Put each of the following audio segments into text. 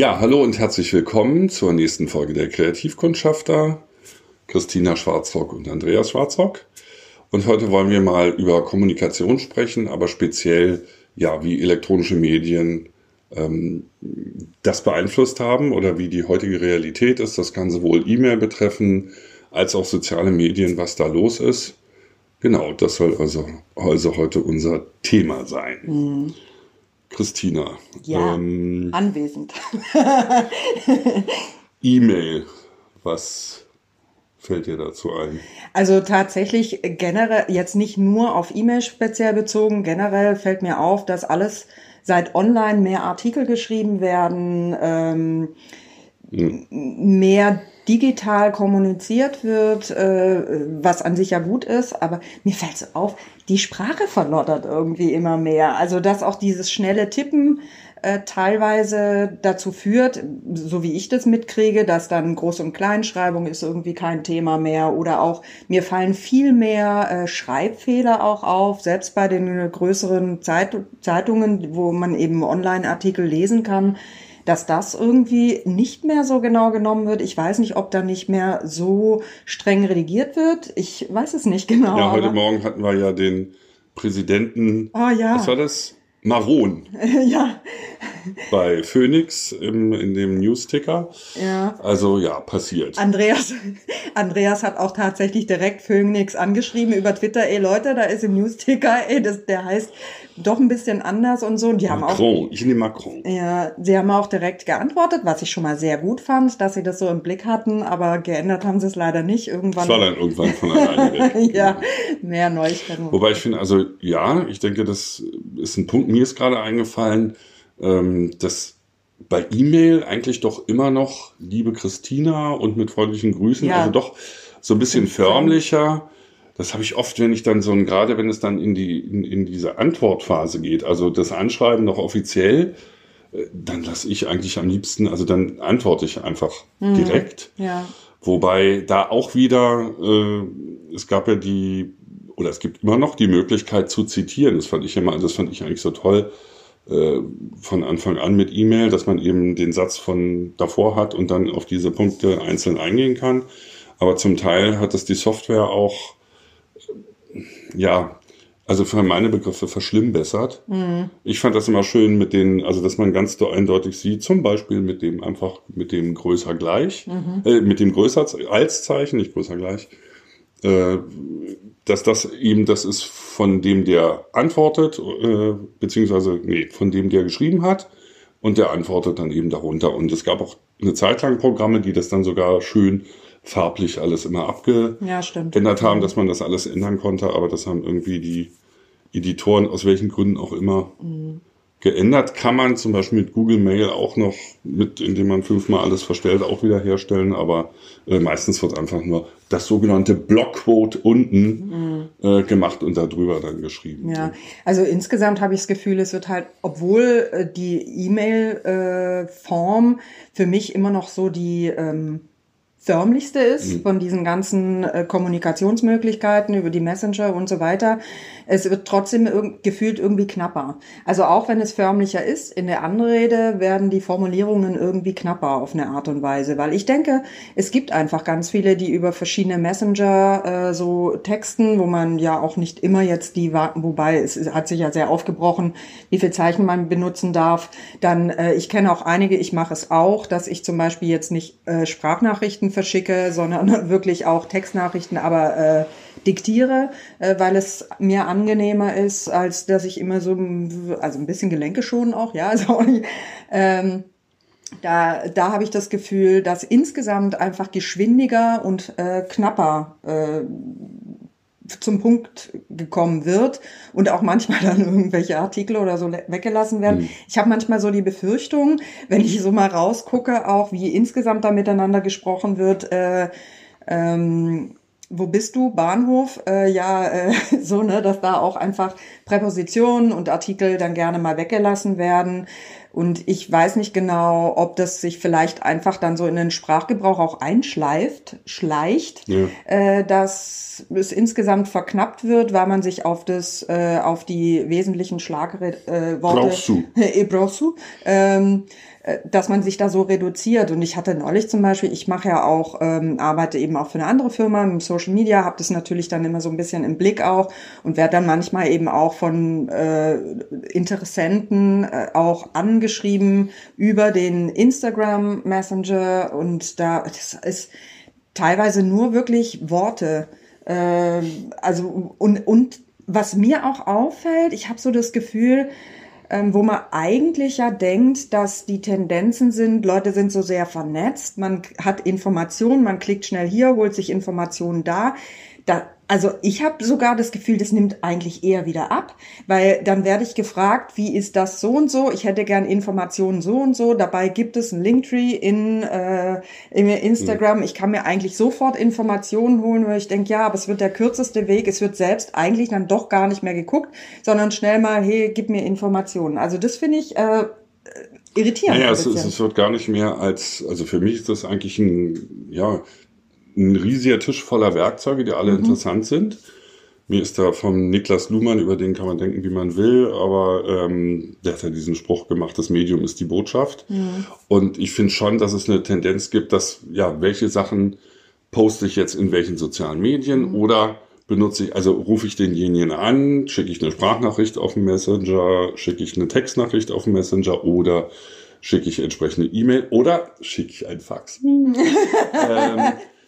Ja, hallo und herzlich willkommen zur nächsten Folge der Kreativkundschafter. Christina Schwarzrock und Andreas Schwarzrock. Und heute wollen wir mal über Kommunikation sprechen, aber speziell, ja, wie elektronische Medien ähm, das beeinflusst haben oder wie die heutige Realität ist. Das kann sowohl E-Mail betreffen als auch soziale Medien, was da los ist. Genau, das soll also, also heute unser Thema sein. Mhm. Christina. Ja, ähm, anwesend. E-Mail, was fällt dir dazu ein? Also tatsächlich generell, jetzt nicht nur auf E-Mail speziell bezogen, generell fällt mir auf, dass alles seit online mehr Artikel geschrieben werden, ähm, hm. mehr digital kommuniziert wird, äh, was an sich ja gut ist, aber mir fällt so auf, die Sprache verlottert irgendwie immer mehr. Also dass auch dieses schnelle Tippen äh, teilweise dazu führt, so wie ich das mitkriege, dass dann Groß- und Kleinschreibung ist irgendwie kein Thema mehr oder auch mir fallen viel mehr äh, Schreibfehler auch auf, selbst bei den größeren Zeit Zeitungen, wo man eben Online-Artikel lesen kann dass das irgendwie nicht mehr so genau genommen wird. Ich weiß nicht, ob da nicht mehr so streng redigiert wird. Ich weiß es nicht genau. Ja, heute Morgen hatten wir ja den Präsidenten. Oh ja. Was war das? Maron. ja. Bei Phoenix im, in dem Newsticker. Ja. Also ja, passiert. Andreas, Andreas hat auch tatsächlich direkt Phoenix angeschrieben über Twitter. Ey Leute, da ist im Newsticker, ey, das, der heißt doch ein bisschen anders und so. Und die Macron, haben auch, ich nehme Macron. Ja, sie haben auch direkt geantwortet, was ich schon mal sehr gut fand, dass sie das so im Blick hatten, aber geändert haben sie es leider nicht. Irgendwann. Es war dann irgendwann von alleine weg. ja, mehr Neuigkeiten. Wobei ich finde, also ja, ich denke, das ist ein Punkt, mir ist gerade eingefallen, ähm, dass bei E-Mail eigentlich doch immer noch liebe Christina und mit freundlichen Grüßen, ja. also doch so ein bisschen förmlicher das habe ich oft, wenn ich dann so ein, gerade wenn es dann in die, in, in diese Antwortphase geht, also das Anschreiben noch offiziell, äh, dann lasse ich eigentlich am liebsten, also dann antworte ich einfach mhm. direkt. Ja. Wobei da auch wieder, äh, es gab ja die, oder es gibt immer noch die Möglichkeit zu zitieren. Das fand ich immer, das fand ich eigentlich so toll äh, von Anfang an mit E-Mail, dass man eben den Satz von davor hat und dann auf diese Punkte einzeln eingehen kann. Aber zum Teil hat es die Software auch ja, also für meine Begriffe verschlimmbessert. Mhm. Ich fand das immer schön mit den, also dass man ganz eindeutig sieht, zum Beispiel mit dem einfach, mit dem größer gleich, mhm. äh, mit dem größer als Zeichen, nicht größer gleich, äh, dass das eben das ist von dem, der antwortet, äh, beziehungsweise, nee, von dem, der geschrieben hat und der antwortet dann eben darunter. Und es gab auch eine Zeit lang Programme, die das dann sogar schön farblich alles immer abgeändert ja, haben, dass man das alles ändern konnte, aber das haben irgendwie die Editoren aus welchen Gründen auch immer mhm. Geändert. Kann man zum Beispiel mit Google Mail auch noch, mit, indem man fünfmal alles verstellt, auch wieder herstellen, aber äh, meistens wird einfach nur das sogenannte Blockquote unten mhm. äh, gemacht und darüber dann geschrieben. Ja, also insgesamt habe ich das Gefühl, es wird halt, obwohl äh, die E-Mail-Form äh, für mich immer noch so die ähm, förmlichste ist mhm. von diesen ganzen äh, Kommunikationsmöglichkeiten über die Messenger und so weiter. Es wird trotzdem irg gefühlt irgendwie knapper. Also auch wenn es förmlicher ist, in der Anrede werden die Formulierungen irgendwie knapper auf eine Art und Weise, weil ich denke, es gibt einfach ganz viele, die über verschiedene Messenger äh, so texten, wo man ja auch nicht immer jetzt die, wobei es hat sich ja sehr aufgebrochen, wie viel Zeichen man benutzen darf. Dann, äh, ich kenne auch einige, ich mache es auch, dass ich zum Beispiel jetzt nicht äh, Sprachnachrichten verschicke, sondern wirklich auch Textnachrichten, aber äh, diktiere, äh, weil es mir angenehmer ist, als dass ich immer so, also ein bisschen Gelenke schon auch, ja, also ähm, da, da habe ich das Gefühl, dass insgesamt einfach geschwindiger und äh, knapper äh, zum Punkt gekommen wird und auch manchmal dann irgendwelche Artikel oder so weggelassen werden. Mhm. Ich habe manchmal so die Befürchtung, wenn ich so mal rausgucke, auch wie insgesamt da miteinander gesprochen wird, äh, ähm, wo bist du? Bahnhof? Äh, ja, äh, so, ne, dass da auch einfach Präpositionen und Artikel dann gerne mal weggelassen werden. Und ich weiß nicht genau, ob das sich vielleicht einfach dann so in den Sprachgebrauch auch einschleift, schleicht, ja. äh, dass es insgesamt verknappt wird, weil man sich auf das, äh, auf die wesentlichen Schlagworte äh, brauchst du. äh, brauchst du ähm, äh, dass man sich da so reduziert. Und ich hatte neulich zum Beispiel, ich mache ja auch, ähm, arbeite eben auch für eine andere Firma im Social Media, habe das natürlich dann immer so ein bisschen im Blick auch und werde dann manchmal eben auch von äh, Interessenten äh, auch angeschrieben über den Instagram Messenger und da das ist teilweise nur wirklich Worte. Äh, also und, und was mir auch auffällt, ich habe so das Gefühl, ähm, wo man eigentlich ja denkt, dass die Tendenzen sind, Leute sind so sehr vernetzt, man hat Informationen, man klickt schnell hier, holt sich Informationen da. da also ich habe sogar das Gefühl, das nimmt eigentlich eher wieder ab, weil dann werde ich gefragt, wie ist das so und so? Ich hätte gern Informationen so und so. Dabei gibt es ein Linktree in, äh, in Instagram. Mhm. Ich kann mir eigentlich sofort Informationen holen, weil ich denke, ja, aber es wird der kürzeste Weg. Es wird selbst eigentlich dann doch gar nicht mehr geguckt, sondern schnell mal, hey, gib mir Informationen. Also das finde ich äh, irritierend. Naja, es, es wird gar nicht mehr als, also für mich ist das eigentlich ein, ja, ein riesiger Tisch voller Werkzeuge, die alle mhm. interessant sind. Mir ist da vom Niklas Luhmann, über den kann man denken, wie man will, aber ähm, der hat ja diesen Spruch gemacht, das Medium ist die Botschaft. Mhm. Und ich finde schon, dass es eine Tendenz gibt, dass, ja, welche Sachen poste ich jetzt in welchen sozialen Medien mhm. oder benutze ich, also rufe ich denjenigen an, schicke ich eine Sprachnachricht auf den Messenger, schicke ich eine Textnachricht auf den Messenger oder schicke ich entsprechende E-Mail oder schicke ich ein Fax. ähm,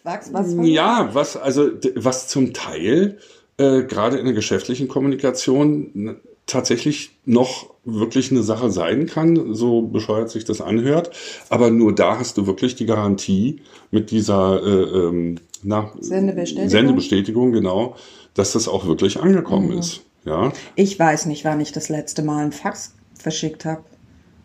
Sagst was von Ja, was, also, was zum Teil, äh, gerade in der geschäftlichen Kommunikation tatsächlich noch wirklich eine Sache sein kann, so bescheuert sich das anhört. Aber nur da hast du wirklich die Garantie mit dieser äh, ähm, na, Sendebestätigung. Sendebestätigung, genau, dass das auch wirklich angekommen mhm. ist. Ja. Ich weiß nicht, wann ich das letzte Mal ein Fax verschickt habe.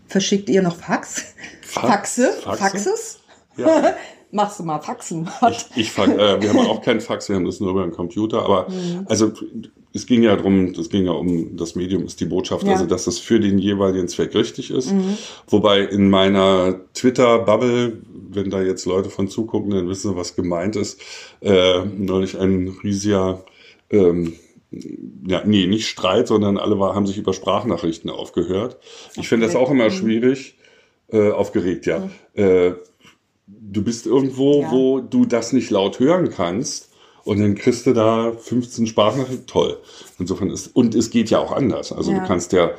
Verschickt ihr noch Fax? Faxe? Faxe? Faxes? Ja. machst du mal Faxen. ich, ich äh, wir haben auch keinen Fax, wir haben das nur über den Computer. Aber mhm. also es ging ja darum, das ging ja um das Medium ist die Botschaft, ja. also dass es für den jeweiligen Zweck richtig ist. Mhm. Wobei in meiner Twitter-Bubble, wenn da jetzt Leute von zugucken, dann wissen sie, was gemeint ist, äh, neulich ein riesiger ähm, ja, nee, nicht Streit, sondern alle war, haben sich über Sprachnachrichten aufgehört. Ich finde das auch immer mhm. schwierig, äh, aufgeregt, ja. Mhm. Äh, du bist irgendwo, ja. wo du das nicht laut hören kannst. Und dann kriegst du da 15 Sprachnachrichten. Toll. Insofern ist, und es geht ja auch anders. Also ja. du kannst ja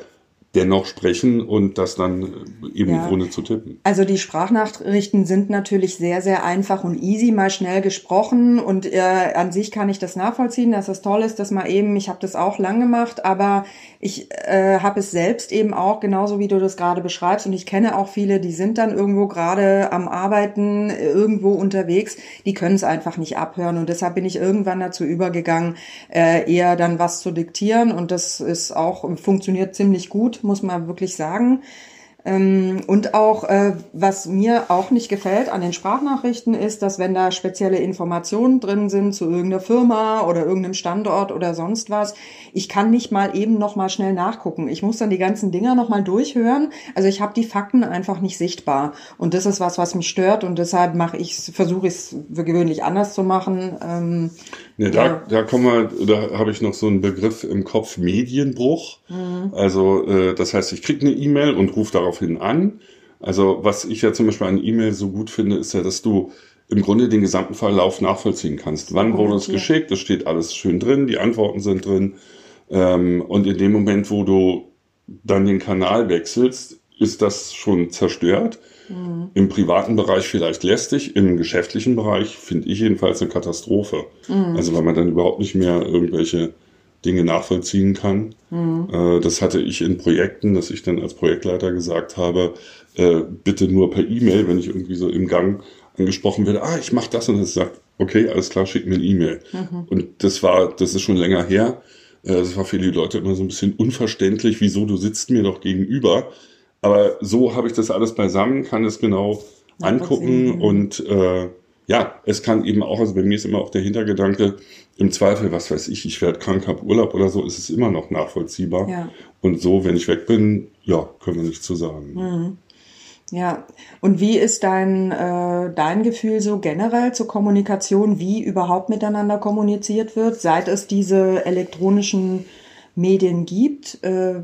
dennoch sprechen und das dann eben ja. ohne zu tippen. Also die Sprachnachrichten sind natürlich sehr, sehr einfach und easy, mal schnell gesprochen und äh, an sich kann ich das nachvollziehen, dass das toll ist, dass man eben, ich habe das auch lang gemacht, aber ich äh, habe es selbst eben auch, genauso wie du das gerade beschreibst. Und ich kenne auch viele, die sind dann irgendwo gerade am Arbeiten, irgendwo unterwegs, die können es einfach nicht abhören. Und deshalb bin ich irgendwann dazu übergegangen, äh, eher dann was zu diktieren. Und das ist auch, funktioniert ziemlich gut, muss man wirklich sagen. Ähm, und auch, äh, was mir auch nicht gefällt an den Sprachnachrichten ist, dass wenn da spezielle Informationen drin sind zu irgendeiner Firma oder irgendeinem Standort oder sonst was, ich kann nicht mal eben noch mal schnell nachgucken. Ich muss dann die ganzen Dinger noch mal durchhören. Also ich habe die Fakten einfach nicht sichtbar. Und das ist was, was mich stört und deshalb mache ich versuche ich es gewöhnlich anders zu machen. Ja, da, ja. da kommen wir, da habe ich noch so einen Begriff im Kopf, Medienbruch. Mhm. Also äh, das heißt, ich kriege eine E-Mail und rufe daraufhin an. Also was ich ja zum Beispiel an E-Mail so gut finde, ist ja, dass du im Grunde den gesamten Verlauf nachvollziehen kannst. Wann wurde es geschickt? Das steht alles schön drin, die Antworten sind drin. Ähm, und in dem Moment, wo du dann den Kanal wechselst, ist das schon zerstört. Mhm. Im privaten Bereich vielleicht lästig, im geschäftlichen Bereich finde ich jedenfalls eine Katastrophe. Mhm. Also weil man dann überhaupt nicht mehr irgendwelche Dinge nachvollziehen kann. Mhm. Äh, das hatte ich in Projekten, dass ich dann als Projektleiter gesagt habe, äh, bitte nur per E-Mail, wenn ich irgendwie so im Gang angesprochen werde, ah, ich mache das und das sagt, okay, alles klar, schick mir eine E-Mail. Mhm. Und das war, das ist schon länger her. Äh, das war für die Leute immer so ein bisschen unverständlich, wieso du sitzt mir doch gegenüber. Aber so habe ich das alles beisammen, kann es genau angucken und äh, ja, es kann eben auch, also bei mir ist immer auch der Hintergedanke, im Zweifel, was weiß ich, ich werde krank, habe Urlaub oder so, ist es immer noch nachvollziehbar. Ja. Und so, wenn ich weg bin, ja, können wir nicht zu sagen. Mhm. Ja, und wie ist dein, äh, dein Gefühl so generell zur Kommunikation, wie überhaupt miteinander kommuniziert wird, seit es diese elektronischen Medien gibt? Äh,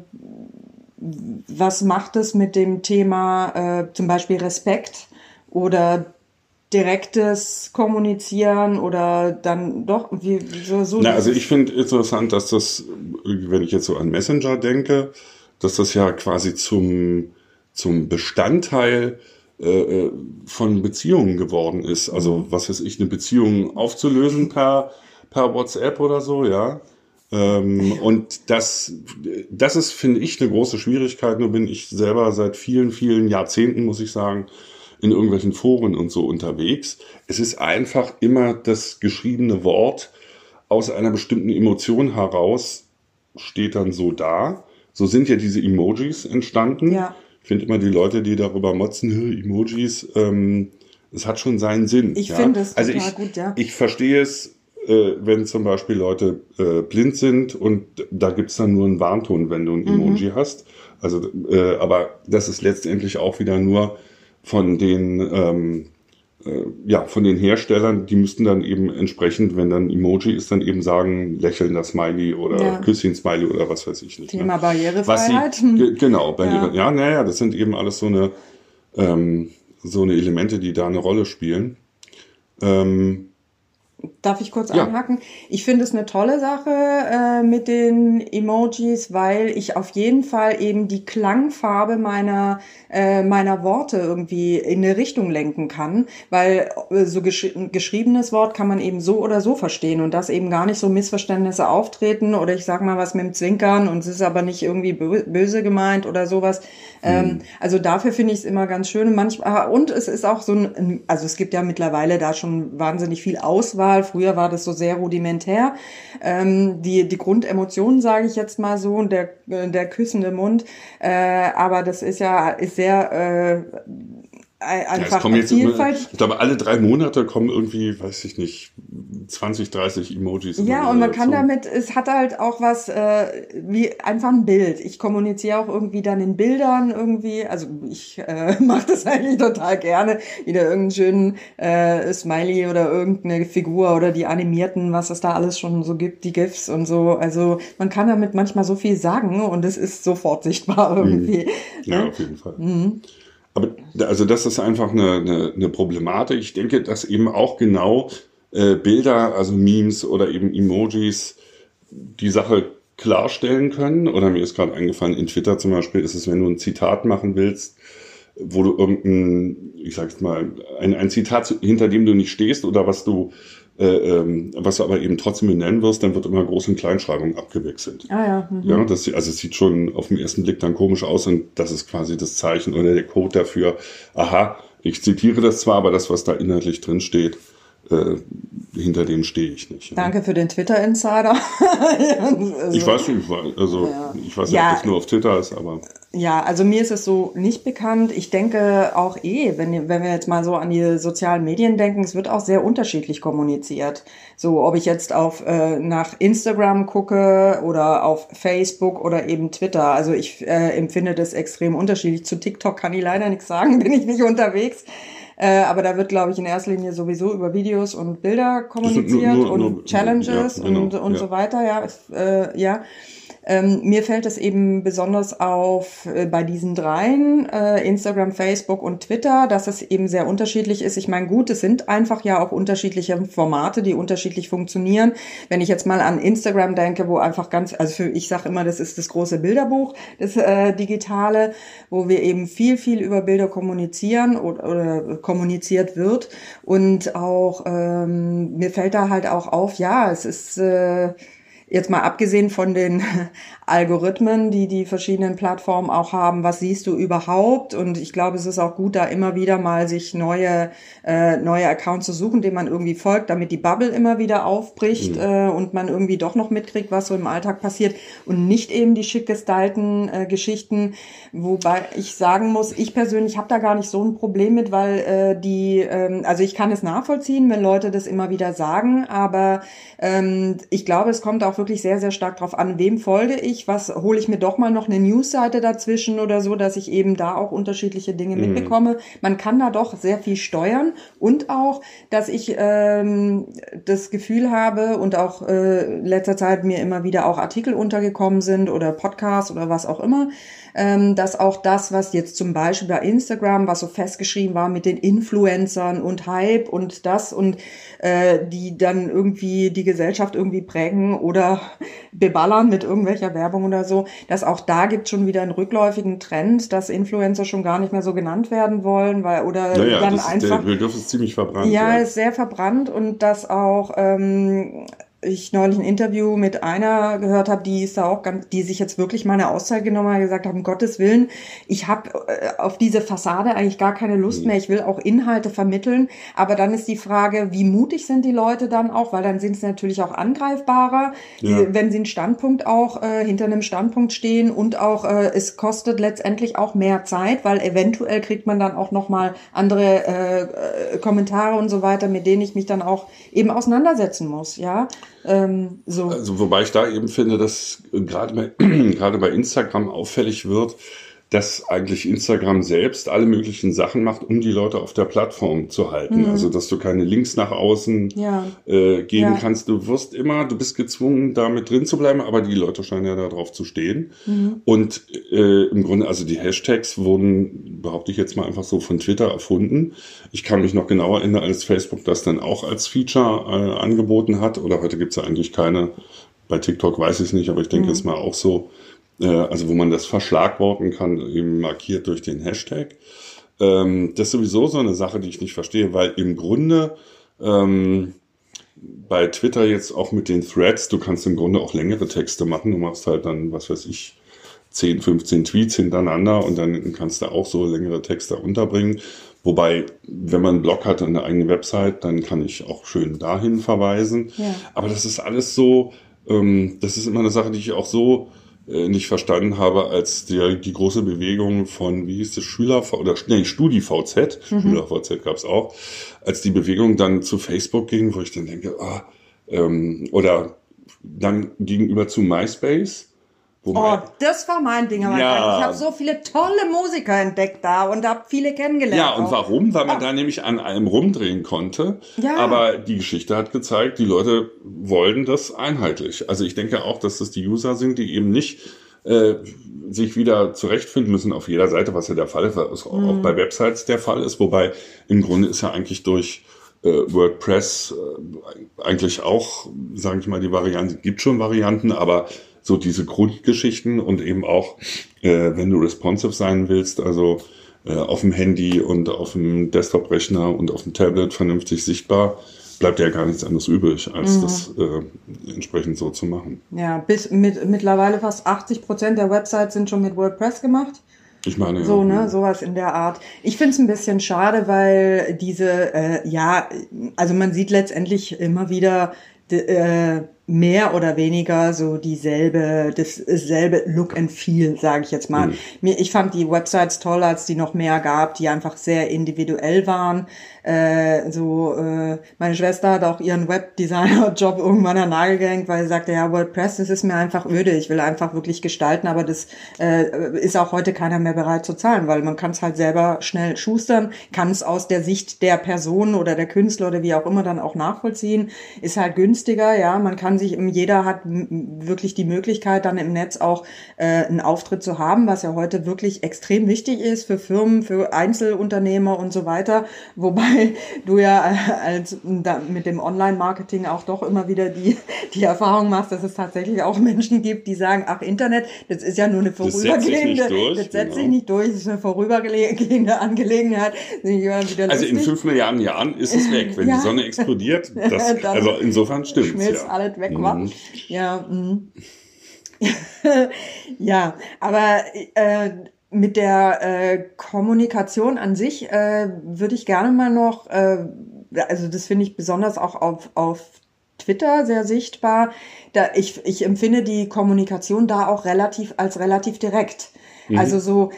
was macht es mit dem Thema äh, zum Beispiel Respekt oder direktes Kommunizieren oder dann doch wie so, so Na, also ich finde interessant, dass das, wenn ich jetzt so an Messenger denke, dass das ja quasi zum zum Bestandteil äh, äh, von Beziehungen geworden ist. Also mhm. was weiß ich, eine Beziehung aufzulösen per, per WhatsApp oder so, ja. Ähm, und das, das ist, finde ich, eine große Schwierigkeit. Nur bin ich selber seit vielen, vielen Jahrzehnten, muss ich sagen, in irgendwelchen Foren und so unterwegs. Es ist einfach immer das geschriebene Wort aus einer bestimmten Emotion heraus steht dann so da. So sind ja diese Emojis entstanden. Ja. Ich finde immer die Leute, die darüber motzen, Emojis, ähm, es hat schon seinen Sinn. Ich ja? finde es also total ich, gut, ja. Ich verstehe es, äh, wenn zum Beispiel Leute äh, blind sind und da gibt's dann nur einen Warnton, wenn du ein mhm. Emoji mhm. hast. Also, äh, aber das ist letztendlich auch wieder nur von den ähm, äh, ja, von den Herstellern, die müssten dann eben entsprechend, wenn dann Emoji ist, dann eben sagen, lächelnder Smiley oder ja. Küsschen-Smiley oder was weiß ich nicht. Ne? Thema ne? Barrierefreiheit. Sie, genau, Barriere, ja, naja, ja, das sind eben alles so eine, ähm, so eine Elemente, die da eine Rolle spielen. Ähm, Darf ich kurz ja. einhaken? Ich finde es eine tolle Sache äh, mit den Emojis, weil ich auf jeden Fall eben die Klangfarbe meiner äh, meiner Worte irgendwie in eine Richtung lenken kann, weil äh, so gesch geschriebenes Wort kann man eben so oder so verstehen und dass eben gar nicht so Missverständnisse auftreten oder ich sag mal was mit dem Zwinkern und es ist aber nicht irgendwie böse gemeint oder sowas. Ähm, mhm. also dafür finde ich es immer ganz schön. Manchmal, und es ist auch so ein, also es gibt ja mittlerweile da schon wahnsinnig viel Auswahl. Früher war das so sehr rudimentär. Ähm, die, die Grundemotionen, sage ich jetzt mal so, und der, der küssende Mund. Äh, aber das ist ja ist sehr äh, einfach ja, jetzt Vielfalt. Immer, ich glaube, alle drei Monate kommen irgendwie, weiß ich nicht, 20, 30 Emojis. Ja, und man kann damit, es hat halt auch was äh, wie einfach ein Bild. Ich kommuniziere auch irgendwie dann in Bildern irgendwie. Also ich äh, mache das eigentlich total gerne. Wieder irgendeinen schönen äh, Smiley oder irgendeine Figur oder die animierten, was es da alles schon so gibt, die GIFs und so. Also man kann damit manchmal so viel sagen und es ist sofort sichtbar mhm. irgendwie. Ja, ne? auf jeden Fall. Mhm. Aber also das ist einfach eine, eine, eine Problematik. Ich denke, dass eben auch genau äh, Bilder, also Memes oder eben Emojis die Sache klarstellen können. Oder mir ist gerade eingefallen, in Twitter zum Beispiel ist es, wenn du ein Zitat machen willst, wo du irgendein, ich sag's mal, ein, ein Zitat, hinter dem du nicht stehst oder was du ähm, was du aber eben trotzdem benennen wirst, dann wird immer Groß- und Kleinschreibung abgewechselt. Ah ja. Mhm. Ja, das, also es sieht schon auf den ersten Blick dann komisch aus und das ist quasi das Zeichen oder der Code dafür. Aha, ich zitiere das zwar, aber das, was da inhaltlich drin steht, äh, hinter dem stehe ich nicht. Ja. Danke für den Twitter-Insider. also, ich weiß nicht, also ja. ich weiß nicht, ja, ob das nur auf Twitter ist, aber. Ja, also mir ist es so nicht bekannt. Ich denke auch eh, wenn, wenn wir jetzt mal so an die sozialen Medien denken, es wird auch sehr unterschiedlich kommuniziert. So, ob ich jetzt auf äh, nach Instagram gucke oder auf Facebook oder eben Twitter. Also ich äh, empfinde das extrem unterschiedlich. Zu TikTok kann ich leider nichts sagen, bin ich nicht unterwegs. Äh, aber da wird, glaube ich, in erster Linie sowieso über Videos und Bilder kommuniziert nur, nur, und nur, Challenges ja, genau, und, und ja. so weiter. Ja, äh, ja. Ähm, mir fällt es eben besonders auf äh, bei diesen dreien, äh, Instagram, Facebook und Twitter, dass es eben sehr unterschiedlich ist. Ich meine, gut, es sind einfach ja auch unterschiedliche Formate, die unterschiedlich funktionieren. Wenn ich jetzt mal an Instagram denke, wo einfach ganz, also für, ich sage immer, das ist das große Bilderbuch, das äh, digitale, wo wir eben viel, viel über Bilder kommunizieren oder, oder kommuniziert wird. Und auch ähm, mir fällt da halt auch auf, ja, es ist äh, Jetzt mal abgesehen von den Algorithmen, die die verschiedenen Plattformen auch haben, was siehst du überhaupt? Und ich glaube, es ist auch gut, da immer wieder mal sich neue, äh, neue Accounts zu suchen, denen man irgendwie folgt, damit die Bubble immer wieder aufbricht mhm. äh, und man irgendwie doch noch mitkriegt, was so im Alltag passiert und nicht eben die schick gestylten äh, Geschichten. Wobei ich sagen muss, ich persönlich habe da gar nicht so ein Problem mit, weil äh, die, ähm, also ich kann es nachvollziehen, wenn Leute das immer wieder sagen, aber ähm, ich glaube, es kommt auch auch wirklich sehr, sehr stark drauf an, wem folge ich, was hole ich mir doch mal noch eine Newsseite dazwischen oder so, dass ich eben da auch unterschiedliche Dinge mhm. mitbekomme. Man kann da doch sehr viel steuern und auch, dass ich ähm, das Gefühl habe und auch äh, letzter Zeit mir immer wieder auch Artikel untergekommen sind oder Podcasts oder was auch immer, ähm, dass auch das, was jetzt zum Beispiel bei Instagram, was so festgeschrieben war mit den Influencern und Hype und das und äh, die dann irgendwie die Gesellschaft irgendwie prägen oder beballern mit irgendwelcher Werbung oder so, dass auch da gibt schon wieder einen rückläufigen Trend, dass Influencer schon gar nicht mehr so genannt werden wollen, weil oder naja, dann das, einfach. Der Begriff ist ziemlich verbrannt. Ja, ja, ist sehr verbrannt und dass auch ähm, ich neulich ein Interview mit einer gehört habe, die ist da auch ganz, die sich jetzt wirklich mal eine Auszeit genommen hat, gesagt hat, um Gottes Willen, ich habe äh, auf diese Fassade eigentlich gar keine Lust mhm. mehr. Ich will auch Inhalte vermitteln. Aber dann ist die Frage, wie mutig sind die Leute dann auch, weil dann sind sie natürlich auch angreifbarer, ja. wenn sie einen Standpunkt auch äh, hinter einem Standpunkt stehen und auch äh, es kostet letztendlich auch mehr Zeit, weil eventuell kriegt man dann auch noch mal andere äh, äh Kommentare und so weiter, mit denen ich mich dann auch eben auseinandersetzen muss, ja. Ähm, so. Also wobei ich da eben finde, dass gerade bei, gerade bei Instagram auffällig wird, dass eigentlich Instagram selbst alle möglichen Sachen macht, um die Leute auf der Plattform zu halten. Mhm. Also dass du keine Links nach außen ja. äh, geben ja. kannst. Du wirst immer, du bist gezwungen, da mit drin zu bleiben, aber die Leute scheinen ja darauf zu stehen. Mhm. Und äh, im Grunde, also die Hashtags wurden, behaupte ich jetzt mal einfach so von Twitter erfunden. Ich kann mich noch genauer erinnern, als Facebook das dann auch als Feature äh, angeboten hat. Oder heute gibt es ja eigentlich keine. Bei TikTok weiß ich es nicht, aber ich denke, mhm. es mal auch so also wo man das verschlagworten kann, eben markiert durch den Hashtag. Ähm, das ist sowieso so eine Sache, die ich nicht verstehe, weil im Grunde ähm, bei Twitter jetzt auch mit den Threads, du kannst im Grunde auch längere Texte machen. Du machst halt dann, was weiß ich, 10, 15 Tweets hintereinander und dann kannst du auch so längere Texte unterbringen. Wobei, wenn man einen Blog hat und eine eigene Website, dann kann ich auch schön dahin verweisen. Ja. Aber das ist alles so, ähm, das ist immer eine Sache, die ich auch so äh, nicht verstanden habe, als die, die große Bewegung von, wie hieß das, Schüler oder nee, StudiVZ, mhm. SchülerVZ gab es auch, als die Bewegung dann zu Facebook ging, wo ich dann denke, ah, ähm, oder dann gegenüber zu MySpace, oh, das war mein Ding. Aber ja. Ich habe so viele tolle Musiker entdeckt da und habe viele kennengelernt. Ja, und auch. warum? Weil man oh. da nämlich an allem rumdrehen konnte. Ja. Aber die Geschichte hat gezeigt, die Leute wollen das einheitlich. Also ich denke auch, dass das die User sind, die eben nicht äh, sich wieder zurechtfinden müssen auf jeder Seite, was ja der Fall ist, was mhm. auch bei Websites der Fall ist. Wobei im Grunde ist ja eigentlich durch äh, WordPress äh, eigentlich auch, sage ich mal, die Variante, gibt schon Varianten, aber so diese Grundgeschichten und eben auch, äh, wenn du responsive sein willst, also äh, auf dem Handy und auf dem Desktop-Rechner und auf dem Tablet vernünftig sichtbar, bleibt ja gar nichts anderes übrig, als mhm. das äh, entsprechend so zu machen. Ja, bis mit, mittlerweile fast 80 Prozent der Websites sind schon mit WordPress gemacht. Ich meine, so, ja. ne, sowas in der Art. Ich finde es ein bisschen schade, weil diese, äh, ja, also man sieht letztendlich immer wieder äh, mehr oder weniger so dieselbe, dasselbe Look and Feel, sage ich jetzt mal. Mhm. Ich fand die Websites toll, als die noch mehr gab, die einfach sehr individuell waren. Äh, so, äh, meine Schwester hat auch ihren Webdesigner-Job irgendwann an Nagel gehängt, weil sie sagte, ja, WordPress, das ist mir einfach öde. Ich will einfach wirklich gestalten, aber das äh, ist auch heute keiner mehr bereit zu zahlen, weil man kann es halt selber schnell schustern, kann es aus der Sicht der Person oder der Künstler oder wie auch immer dann auch nachvollziehen, ist halt günstiger, ja, man kann sich, jeder hat wirklich die Möglichkeit, dann im Netz auch äh, einen Auftritt zu haben, was ja heute wirklich extrem wichtig ist für Firmen, für Einzelunternehmer und so weiter, wobei weil du ja als mit dem Online-Marketing auch doch immer wieder die, die Erfahrung machst, dass es tatsächlich auch Menschen gibt, die sagen, ach Internet, das ist ja nur eine vorübergehende, das, durch, das setzt genau. sich nicht durch, das ist eine vorübergehende Angelegenheit. also in fünf Milliarden Jahren ist es weg, wenn ja. die Sonne explodiert. Das, also insofern stimmt Schmilzt ja. alles weg, mhm. Ja, mh. ja, aber äh, mit der äh, Kommunikation an sich äh, würde ich gerne mal noch, äh, also das finde ich besonders auch auf, auf Twitter sehr sichtbar. Da ich, ich empfinde die Kommunikation da auch relativ als relativ direkt. Mhm. Also so,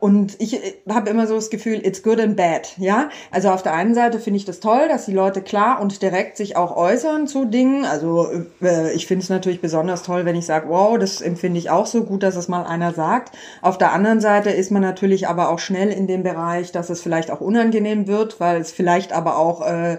und ich habe immer so das Gefühl, it's good and bad, ja. Also auf der einen Seite finde ich das toll, dass die Leute klar und direkt sich auch äußern zu Dingen. Also äh, ich finde es natürlich besonders toll, wenn ich sage, wow, das empfinde ich auch so gut, dass es mal einer sagt. Auf der anderen Seite ist man natürlich aber auch schnell in dem Bereich, dass es vielleicht auch unangenehm wird, weil es vielleicht aber auch äh,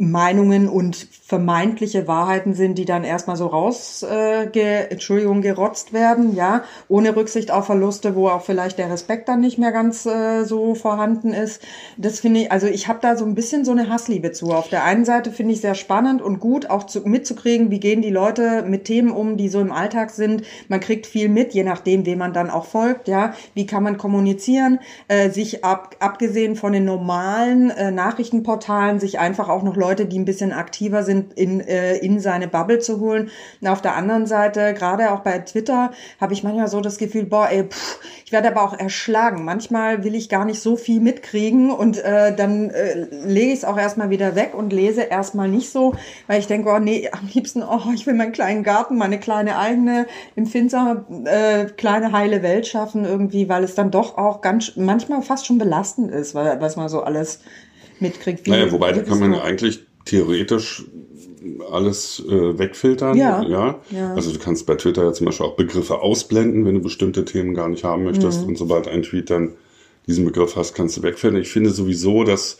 Meinungen und vermeintliche Wahrheiten sind, die dann erstmal so raus, äh, ge, Entschuldigung, gerotzt werden, ja, ohne Rücksicht auf Verluste, wo auch vielleicht der Respekt dann nicht mehr ganz äh, so vorhanden ist. Das finde ich, also ich habe da so ein bisschen so eine Hassliebe zu. Auf der einen Seite finde ich sehr spannend und gut, auch zu, mitzukriegen, wie gehen die Leute mit Themen um, die so im Alltag sind. Man kriegt viel mit, je nachdem, wem man dann auch folgt, ja. Wie kann man kommunizieren, äh, sich ab, abgesehen von den normalen äh, Nachrichtenportalen, sich einfach auch noch Leute Leute, die ein bisschen aktiver sind, in, äh, in seine Bubble zu holen. Und auf der anderen Seite, gerade auch bei Twitter, habe ich manchmal so das Gefühl, boah, ey, pff, ich werde aber auch erschlagen. Manchmal will ich gar nicht so viel mitkriegen und äh, dann äh, lege ich es auch erstmal wieder weg und lese erstmal nicht so, weil ich denke, oh nee, am liebsten, oh, ich will meinen kleinen Garten, meine kleine eigene, empfindsame, äh, kleine heile Welt schaffen irgendwie, weil es dann doch auch ganz manchmal fast schon belastend ist, weil was man so alles mitkriegt. Naja, wobei da kann man ja eigentlich theoretisch alles äh, wegfiltern. Ja, ja. ja. Also du kannst bei Twitter ja zum Beispiel auch Begriffe ausblenden, wenn du bestimmte Themen gar nicht haben möchtest. Mhm. Und sobald ein Tweet dann diesen Begriff hast, kannst du wegfiltern. Ich finde sowieso, dass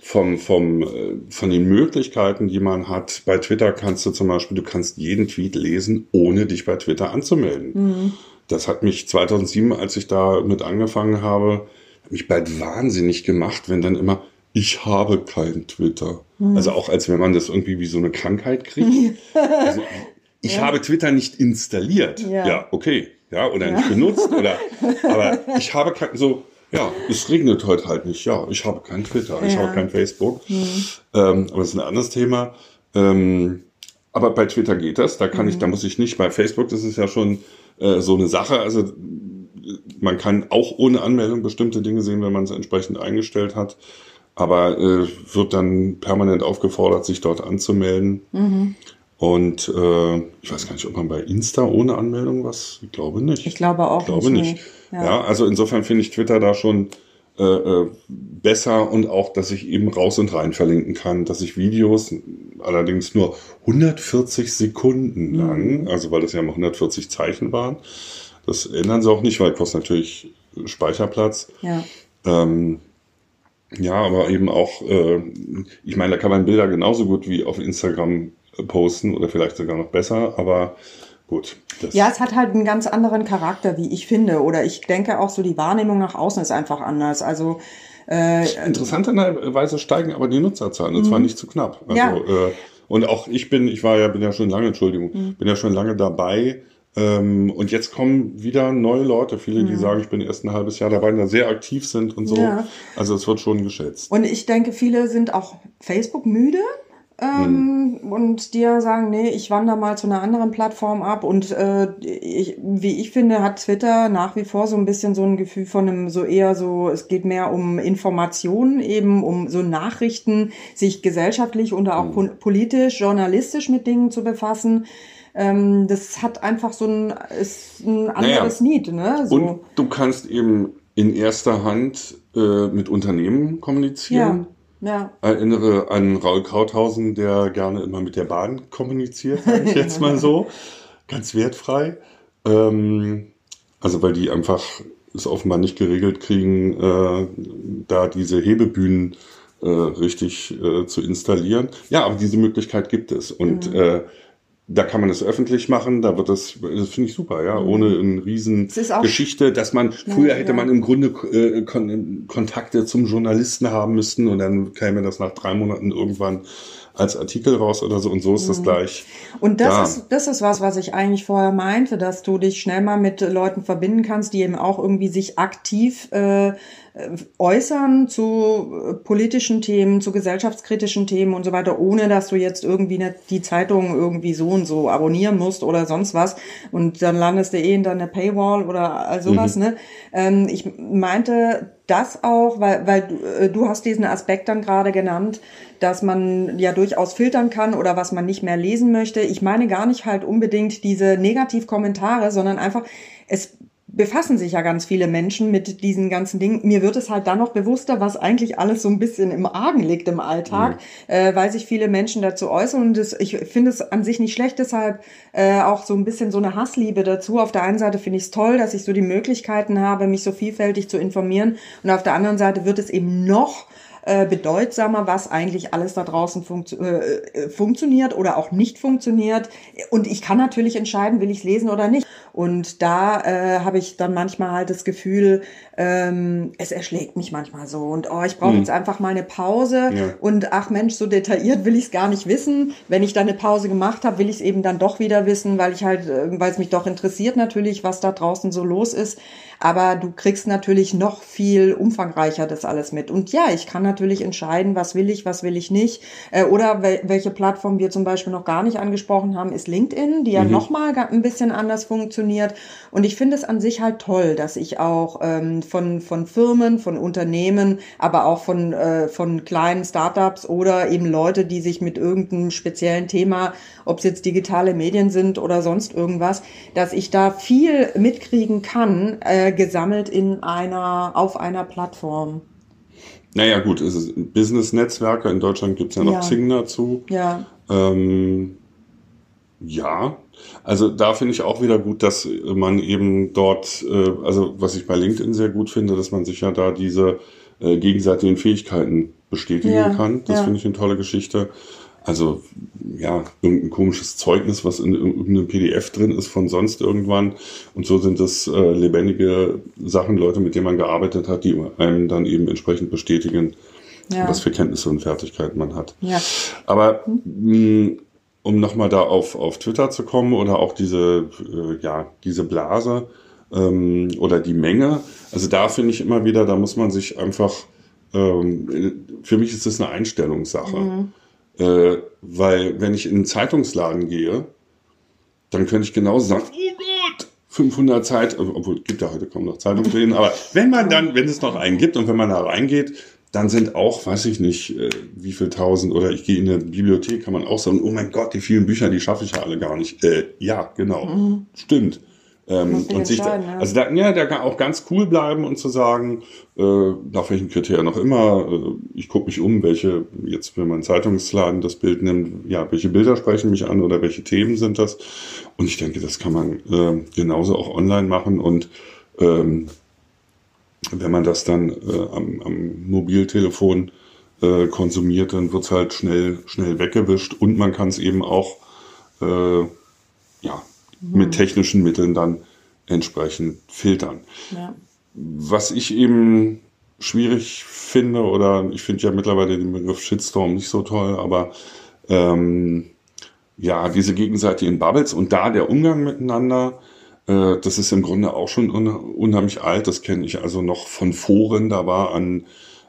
vom, vom, äh, von den Möglichkeiten, die man hat, bei Twitter kannst du zum Beispiel, du kannst jeden Tweet lesen, ohne dich bei Twitter anzumelden. Mhm. Das hat mich 2007, als ich da mit angefangen habe, mich bald wahnsinnig gemacht, wenn dann immer ich habe kein Twitter. Hm. Also auch als wenn man das irgendwie wie so eine Krankheit kriegt. Also, ich ja. habe Twitter nicht installiert. Ja, ja okay. Ja, oder ja. nicht benutzt. Oder, aber ich habe kein, so, ja, es regnet heute halt nicht. Ja, ich habe kein Twitter, ich habe kein Facebook. Hm. Ähm, aber das ist ein anderes Thema. Ähm, aber bei Twitter geht das. Da kann mhm. ich, da muss ich nicht. Bei Facebook, das ist ja schon äh, so eine Sache. Also man kann auch ohne Anmeldung bestimmte Dinge sehen, wenn man es entsprechend eingestellt hat aber äh, wird dann permanent aufgefordert, sich dort anzumelden. Mhm. Und äh, ich weiß gar nicht, ob man bei Insta ohne Anmeldung was, ich glaube nicht. Ich glaube auch ich glaube nicht. nicht. Ja. ja. also insofern finde ich Twitter da schon äh, äh, besser und auch, dass ich eben raus und rein verlinken kann, dass ich Videos allerdings nur 140 Sekunden mhm. lang, mhm. also weil das ja mal 140 Zeichen waren, das ändern sie auch nicht, weil kostet natürlich Speicherplatz. Ja. Ähm, ja, aber eben auch, äh, ich meine, da kann man Bilder genauso gut wie auf Instagram posten oder vielleicht sogar noch besser, aber gut. ja, es hat halt einen ganz anderen Charakter, wie ich finde. Oder ich denke auch so, die Wahrnehmung nach außen ist einfach anders. Also äh, Interessanterweise steigen aber die Nutzerzahlen, und zwar mhm. nicht zu knapp. Also, ja. äh, und auch ich bin, ich war ja, bin ja schon lange, Entschuldigung, mhm. bin ja schon lange dabei, ähm, und jetzt kommen wieder neue Leute, viele, die mhm. sagen, ich bin erst ein halbes Jahr dabei, da sehr aktiv sind und so. Ja. Also es wird schon geschätzt. Und ich denke, viele sind auch Facebook müde. Ähm, hm. Und die sagen, nee, ich wandere mal zu einer anderen Plattform ab. Und äh, ich, wie ich finde, hat Twitter nach wie vor so ein bisschen so ein Gefühl von einem so eher so, es geht mehr um Informationen, eben um so Nachrichten, sich gesellschaftlich und auch hm. politisch, journalistisch mit Dingen zu befassen ähm, das hat einfach so ein, ist ein anderes naja. Need. Ne? So. Und du kannst eben in erster Hand äh, mit Unternehmen kommunizieren. Ja. Ja. Erinnere an Raul Krauthausen, der gerne immer mit der Bahn kommuniziert, sage ich jetzt mal so. Ganz wertfrei. Ähm, also weil die einfach es offenbar nicht geregelt kriegen, äh, da diese Hebebühnen äh, richtig äh, zu installieren. Ja, aber diese Möglichkeit gibt es. Und mhm. Da kann man es öffentlich machen, da wird das, das finde ich super, ja, mhm. ohne eine riesen Geschichte, dass man, früher hätte man im Grunde äh, Kon Kontakte zum Journalisten haben müssen und dann käme das nach drei Monaten irgendwann als Artikel raus oder so und so ist mhm. das gleich. Und das da. ist, das ist was, was ich eigentlich vorher meinte, dass du dich schnell mal mit Leuten verbinden kannst, die eben auch irgendwie sich aktiv äh, äußern zu politischen Themen, zu gesellschaftskritischen Themen und so weiter, ohne dass du jetzt irgendwie nicht die Zeitung irgendwie so und so abonnieren musst oder sonst was und dann landest du eh in deiner Paywall oder all sowas, mhm. ne? Ähm, ich meinte das auch, weil, weil du, äh, du hast diesen Aspekt dann gerade genannt, dass man ja durchaus filtern kann oder was man nicht mehr lesen möchte. Ich meine gar nicht halt unbedingt diese Negativkommentare, sondern einfach, es befassen sich ja ganz viele Menschen mit diesen ganzen Dingen. Mir wird es halt dann noch bewusster, was eigentlich alles so ein bisschen im Argen liegt im Alltag, mhm. äh, weil sich viele Menschen dazu äußern. Und das, ich finde es an sich nicht schlecht, deshalb äh, auch so ein bisschen so eine Hassliebe dazu. Auf der einen Seite finde ich es toll, dass ich so die Möglichkeiten habe, mich so vielfältig zu informieren. Und auf der anderen Seite wird es eben noch äh, bedeutsamer, was eigentlich alles da draußen funktio äh, äh, funktioniert oder auch nicht funktioniert. Und ich kann natürlich entscheiden, will ich es lesen oder nicht. Und da äh, habe ich dann manchmal halt das Gefühl, ähm, es erschlägt mich manchmal so. Und oh, ich brauche mhm. jetzt einfach mal eine Pause. Ja. Und ach Mensch, so detailliert will ich es gar nicht wissen. Wenn ich dann eine Pause gemacht habe, will ich es eben dann doch wieder wissen, weil ich halt, äh, weil es mich doch interessiert natürlich, was da draußen so los ist. Aber du kriegst natürlich noch viel umfangreicher das alles mit. Und ja, ich kann natürlich entscheiden, was will ich, was will ich nicht. Äh, oder welche Plattform wir zum Beispiel noch gar nicht angesprochen haben, ist LinkedIn, die ja mhm. nochmal ein bisschen anders funktioniert. Und ich finde es an sich halt toll, dass ich auch ähm, von, von Firmen, von Unternehmen, aber auch von, äh, von kleinen Startups oder eben Leute, die sich mit irgendeinem speziellen Thema, ob es jetzt digitale Medien sind oder sonst irgendwas, dass ich da viel mitkriegen kann, äh, gesammelt in einer, auf einer Plattform. Naja, gut, es ist Business-Netzwerke. In Deutschland gibt es ja noch ja. Xing dazu. Ja. Ähm, ja, also da finde ich auch wieder gut, dass man eben dort, äh, also was ich bei LinkedIn sehr gut finde, dass man sich ja da diese äh, gegenseitigen Fähigkeiten bestätigen ja, kann. Das ja. finde ich eine tolle Geschichte. Also ja, irgendein komisches Zeugnis, was in irgendeinem PDF drin ist von sonst irgendwann. Und so sind es äh, lebendige Sachen, Leute, mit denen man gearbeitet hat, die einem dann eben entsprechend bestätigen, ja. was für Kenntnisse und Fertigkeiten man hat. Ja. Aber mh, um nochmal da auf, auf Twitter zu kommen oder auch diese, äh, ja, diese Blase ähm, oder die Menge. Also da finde ich immer wieder, da muss man sich einfach, ähm, für mich ist das eine Einstellungssache. Mhm. Äh, weil wenn ich in einen Zeitungsladen gehe, dann könnte ich genauso sagen, oh Gott, 500 Zeit, obwohl gibt ja heute kaum noch Zeitungsläden, aber wenn man dann, wenn es noch einen gibt und wenn man da reingeht, dann sind auch, weiß ich nicht, äh, wie viel tausend, oder ich gehe in eine Bibliothek, kann man auch sagen, oh mein Gott, die vielen Bücher, die schaffe ich ja alle gar nicht. Äh, ja, genau, mhm. stimmt. Ähm, und sich da, also da, ja, da kann auch ganz cool bleiben und zu sagen, äh, nach welchen Kriterien noch immer, äh, ich gucke mich um, welche, jetzt wenn man Zeitungsladen das Bild nimmt, ja, welche Bilder sprechen mich an oder welche Themen sind das? Und ich denke, das kann man äh, genauso auch online machen und ähm, wenn man das dann äh, am, am Mobiltelefon äh, konsumiert, dann wird's halt schnell, schnell weggewischt und man kann es eben auch äh, ja, mhm. mit technischen Mitteln dann entsprechend filtern. Ja. Was ich eben schwierig finde, oder ich finde ja mittlerweile den Begriff Shitstorm nicht so toll, aber ähm, ja, diese gegenseitigen Bubbles und da der Umgang miteinander, äh, das ist im Grunde auch schon unheimlich alt. Das kenne ich also noch von Foren. Da war an,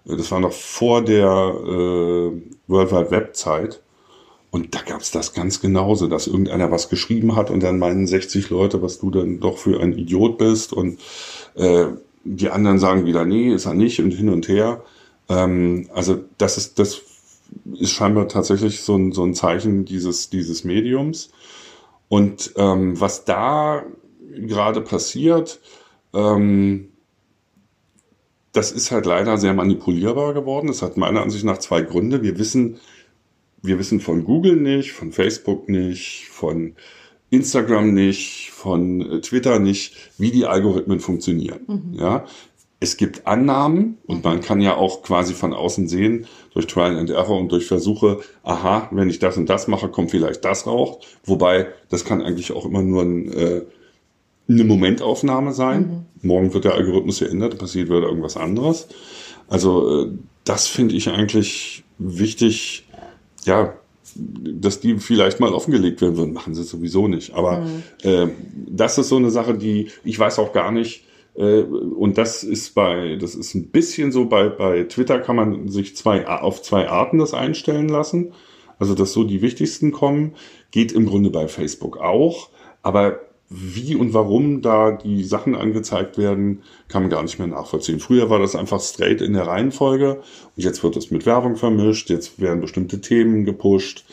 äh, das war noch vor der äh, World Wide Web Zeit. Und da gab es das ganz genauso, dass irgendeiner was geschrieben hat und dann meinen 60 Leute, was du dann doch für ein Idiot bist. Und äh, die anderen sagen wieder, nee, ist er nicht und hin und her. Ähm, also das ist, das ist scheinbar tatsächlich so ein, so ein Zeichen dieses, dieses Mediums. Und ähm, was da gerade passiert, ähm, das ist halt leider sehr manipulierbar geworden. Das hat meiner Ansicht nach zwei Gründe. Wir wissen, wir wissen von Google nicht, von Facebook nicht, von Instagram nicht, von äh, Twitter nicht, wie die Algorithmen funktionieren. Mhm. Ja, es gibt Annahmen und man kann ja auch quasi von außen sehen, durch Trial and Error und durch Versuche, aha, wenn ich das und das mache, kommt vielleicht das raus. Wobei, das kann eigentlich auch immer nur ein, äh, eine Momentaufnahme sein. Mhm. Morgen wird der Algorithmus geändert, passiert wieder irgendwas anderes. Also äh, das finde ich eigentlich wichtig, ja, dass die vielleicht mal offengelegt werden würden. Machen sie sowieso nicht. Aber mhm. äh, das ist so eine Sache, die ich weiß auch gar nicht. Äh, und das ist bei, das ist ein bisschen so bei, bei Twitter kann man sich zwei, auf zwei Arten das einstellen lassen. Also, dass so die wichtigsten kommen, geht im Grunde bei Facebook auch. Aber wie und warum da die Sachen angezeigt werden, kann man gar nicht mehr nachvollziehen. Früher war das einfach straight in der Reihenfolge und jetzt wird es mit Werbung vermischt, jetzt werden bestimmte Themen gepusht.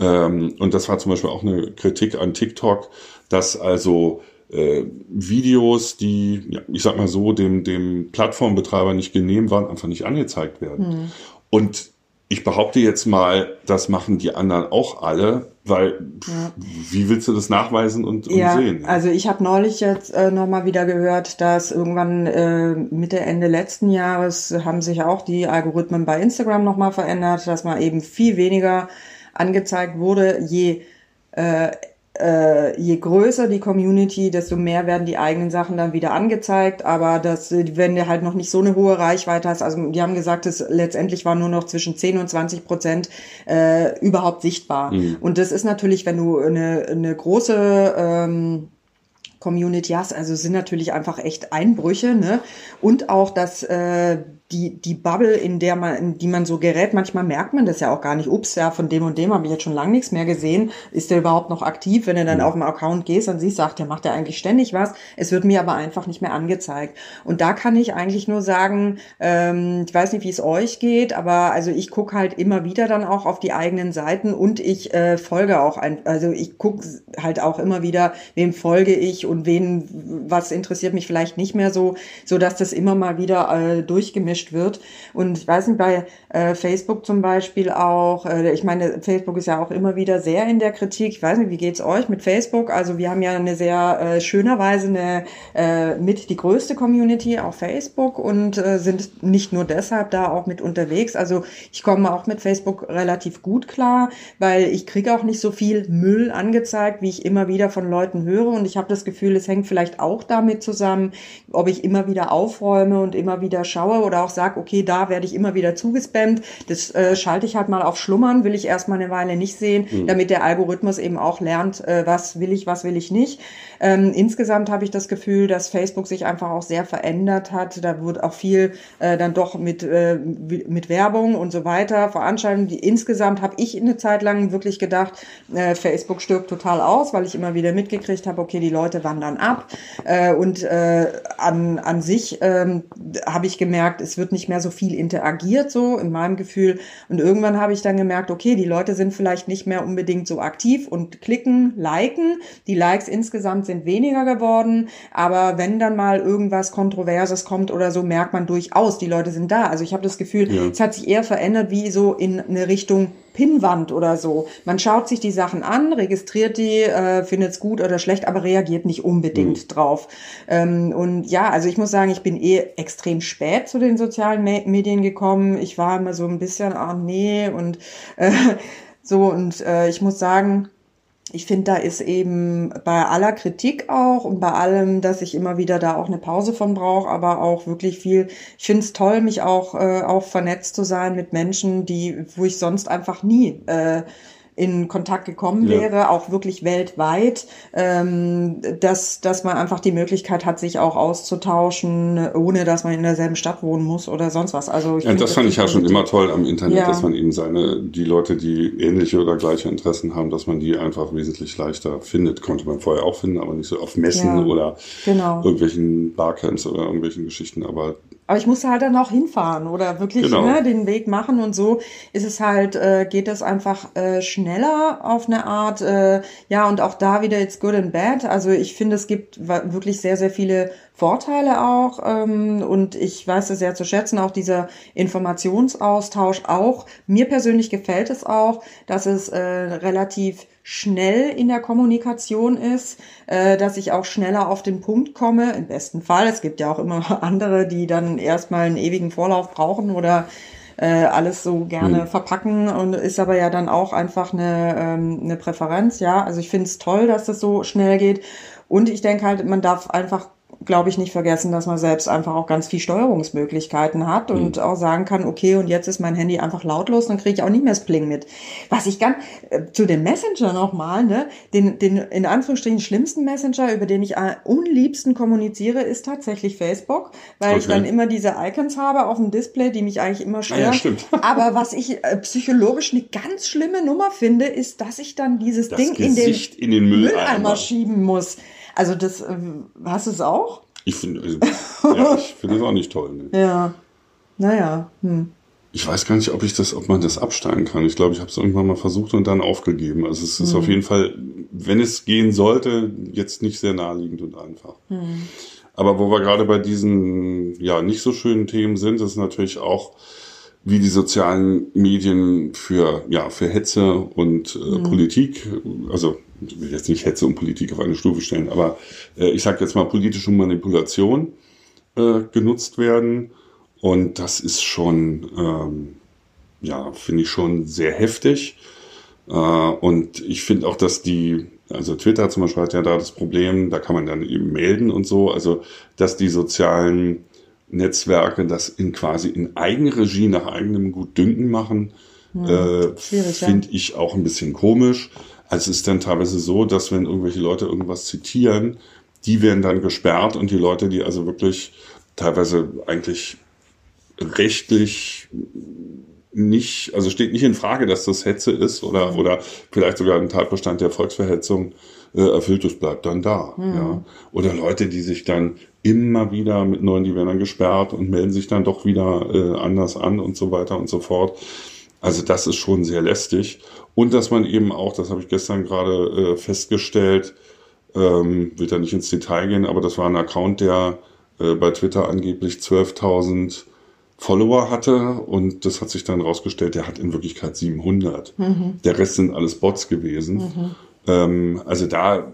Ähm, und das war zum Beispiel auch eine Kritik an TikTok, dass also äh, Videos, die, ja, ich sag mal so, dem, dem Plattformbetreiber nicht genehm waren, einfach nicht angezeigt werden. Mhm. Und ich behaupte jetzt mal, das machen die anderen auch alle, weil ja. wie willst du das nachweisen und, und ja, sehen? Also ich habe neulich jetzt äh, nochmal wieder gehört, dass irgendwann äh, Mitte, Ende letzten Jahres haben sich auch die Algorithmen bei Instagram nochmal verändert, dass man eben viel weniger angezeigt wurde, je äh, äh, je größer die Community, desto mehr werden die eigenen Sachen dann wieder angezeigt. Aber das, wenn du halt noch nicht so eine hohe Reichweite hast, also die haben gesagt, es letztendlich war nur noch zwischen 10 und 20 Prozent äh, überhaupt sichtbar. Mhm. Und das ist natürlich, wenn du eine, eine große ähm, Community hast, also sind natürlich einfach echt Einbrüche, ne? Und auch, dass äh, die, die Bubble, in der man, in die man so gerät, manchmal merkt man das ja auch gar nicht. Ups, ja, von dem und dem habe ich jetzt schon lange nichts mehr gesehen. Ist der überhaupt noch aktiv? Wenn du dann auf dem Account gehst, dann siehst, sagt der macht ja eigentlich ständig was. Es wird mir aber einfach nicht mehr angezeigt. Und da kann ich eigentlich nur sagen, ähm, ich weiß nicht, wie es euch geht, aber also ich gucke halt immer wieder dann auch auf die eigenen Seiten und ich äh, folge auch ein, also ich gucke halt auch immer wieder, wem folge ich und wen, was interessiert mich vielleicht nicht mehr so, so dass das immer mal wieder äh, durchgemischt gemischt wird. Und ich weiß nicht, bei äh, Facebook zum Beispiel auch, äh, ich meine, Facebook ist ja auch immer wieder sehr in der Kritik. Ich weiß nicht, wie geht's euch mit Facebook? Also wir haben ja eine sehr äh, schönerweise eine äh, mit die größte Community auf Facebook und äh, sind nicht nur deshalb da auch mit unterwegs. Also ich komme auch mit Facebook relativ gut klar, weil ich kriege auch nicht so viel Müll angezeigt, wie ich immer wieder von Leuten höre. Und ich habe das Gefühl, es hängt vielleicht auch damit zusammen, ob ich immer wieder aufräume und immer wieder schaue oder auch auch sage, okay, da werde ich immer wieder zugespammt, das äh, schalte ich halt mal auf Schlummern, will ich erstmal eine Weile nicht sehen, mhm. damit der Algorithmus eben auch lernt, äh, was will ich, was will ich nicht. Ähm, insgesamt habe ich das Gefühl, dass Facebook sich einfach auch sehr verändert hat. Da wird auch viel äh, dann doch mit, äh, mit Werbung und so weiter Veranstaltungen. Die, insgesamt habe ich eine Zeit lang wirklich gedacht, äh, Facebook stirbt total aus, weil ich immer wieder mitgekriegt habe, okay, die Leute wandern ab. Äh, und äh, an, an sich ähm, habe ich gemerkt, es wird nicht mehr so viel interagiert, so in meinem Gefühl. Und irgendwann habe ich dann gemerkt, okay, die Leute sind vielleicht nicht mehr unbedingt so aktiv und klicken, liken. Die Likes insgesamt sind weniger geworden, aber wenn dann mal irgendwas Kontroverses kommt oder so, merkt man durchaus, die Leute sind da. Also ich habe das Gefühl, ja. es hat sich eher verändert wie so in eine Richtung Pinnwand oder so. Man schaut sich die Sachen an, registriert die, äh, findet es gut oder schlecht, aber reagiert nicht unbedingt mhm. drauf. Ähm, und ja, also ich muss sagen, ich bin eh extrem spät zu den sozialen Me Medien gekommen. Ich war immer so ein bisschen, ah nee, und äh, so, und äh, ich muss sagen, ich finde, da ist eben bei aller Kritik auch und bei allem, dass ich immer wieder da auch eine Pause von brauche, aber auch wirklich viel. Ich finde es toll, mich auch, äh, auch vernetzt zu sein mit Menschen, die, wo ich sonst einfach nie äh, in Kontakt gekommen ja. wäre, auch wirklich weltweit, ähm, dass, dass man einfach die Möglichkeit hat, sich auch auszutauschen, ohne dass man in derselben Stadt wohnen muss oder sonst was. Also ich ja, das fand ich ja schon immer toll am Internet, ja. dass man eben seine, die Leute, die ähnliche oder gleiche Interessen haben, dass man die einfach wesentlich leichter findet. Konnte man vorher auch finden, aber nicht so auf Messen ja, oder genau. irgendwelchen Barcamps oder irgendwelchen Geschichten. Aber aber ich musste halt dann auch hinfahren oder wirklich genau. ne, den Weg machen und so ist es halt, äh, geht das einfach äh, schneller auf eine Art. Äh, ja, und auch da wieder it's good and bad. Also ich finde, es gibt wirklich sehr, sehr viele Vorteile auch ähm, und ich weiß es sehr zu schätzen, auch dieser Informationsaustausch auch. Mir persönlich gefällt es auch, dass es äh, relativ schnell in der Kommunikation ist, äh, dass ich auch schneller auf den Punkt komme. Im besten Fall. Es gibt ja auch immer andere, die dann erstmal einen ewigen Vorlauf brauchen oder äh, alles so gerne mhm. verpacken und ist aber ja dann auch einfach eine, ähm, eine Präferenz. Ja, also ich finde es toll, dass das so schnell geht. Und ich denke halt, man darf einfach glaube ich, nicht vergessen, dass man selbst einfach auch ganz viel Steuerungsmöglichkeiten hat und mhm. auch sagen kann, okay, und jetzt ist mein Handy einfach lautlos, dann kriege ich auch nicht mehr das Pling mit. Was ich ganz, äh, zu dem Messenger nochmal, ne, den, den in Anführungsstrichen schlimmsten Messenger, über den ich am unliebsten kommuniziere, ist tatsächlich Facebook, weil okay. ich dann immer diese Icons habe auf dem Display, die mich eigentlich immer stören. Ja, stimmt. Aber was ich äh, psychologisch eine ganz schlimme Nummer finde, ist, dass ich dann dieses das Ding in den, in den Mülleimer. Mülleimer schieben muss. Also das, äh, hast du es auch? Ich finde, also, ja, ich finde es auch nicht toll. Ne? Ja, naja. Hm. ich weiß gar nicht, ob ich das, ob man das absteigen kann. Ich glaube, ich habe es irgendwann mal versucht und dann aufgegeben. Also es ist mhm. auf jeden Fall, wenn es gehen sollte, jetzt nicht sehr naheliegend und einfach. Mhm. Aber wo wir gerade bei diesen ja nicht so schönen Themen sind, ist natürlich auch, wie die sozialen Medien für ja für Hetze und äh, mhm. Politik, also ich will jetzt nicht Hetze und Politik auf eine Stufe stellen, aber äh, ich sage jetzt mal politische Manipulation äh, genutzt werden und das ist schon, ähm, ja, finde ich schon sehr heftig. Äh, und ich finde auch, dass die, also Twitter zum Beispiel hat ja da das Problem, da kann man dann eben melden und so, also dass die sozialen Netzwerke das in quasi in Eigenregie nach eigenem Gutdünken machen, hm, äh, finde ja. ich auch ein bisschen komisch. Also es ist dann teilweise so, dass wenn irgendwelche Leute irgendwas zitieren, die werden dann gesperrt und die Leute, die also wirklich teilweise eigentlich rechtlich nicht, also steht nicht in Frage, dass das Hetze ist oder, oder vielleicht sogar ein Tatbestand der Volksverhetzung äh, erfüllt, das bleibt dann da. Mhm. Ja. Oder Leute, die sich dann immer wieder mit neuen, die werden dann gesperrt und melden sich dann doch wieder äh, anders an und so weiter und so fort. Also das ist schon sehr lästig. Und dass man eben auch, das habe ich gestern gerade äh, festgestellt, ähm, will da nicht ins Detail gehen, aber das war ein Account, der äh, bei Twitter angeblich 12.000 Follower hatte und das hat sich dann rausgestellt, der hat in Wirklichkeit 700. Mhm. Der Rest sind alles Bots gewesen. Mhm. Ähm, also da,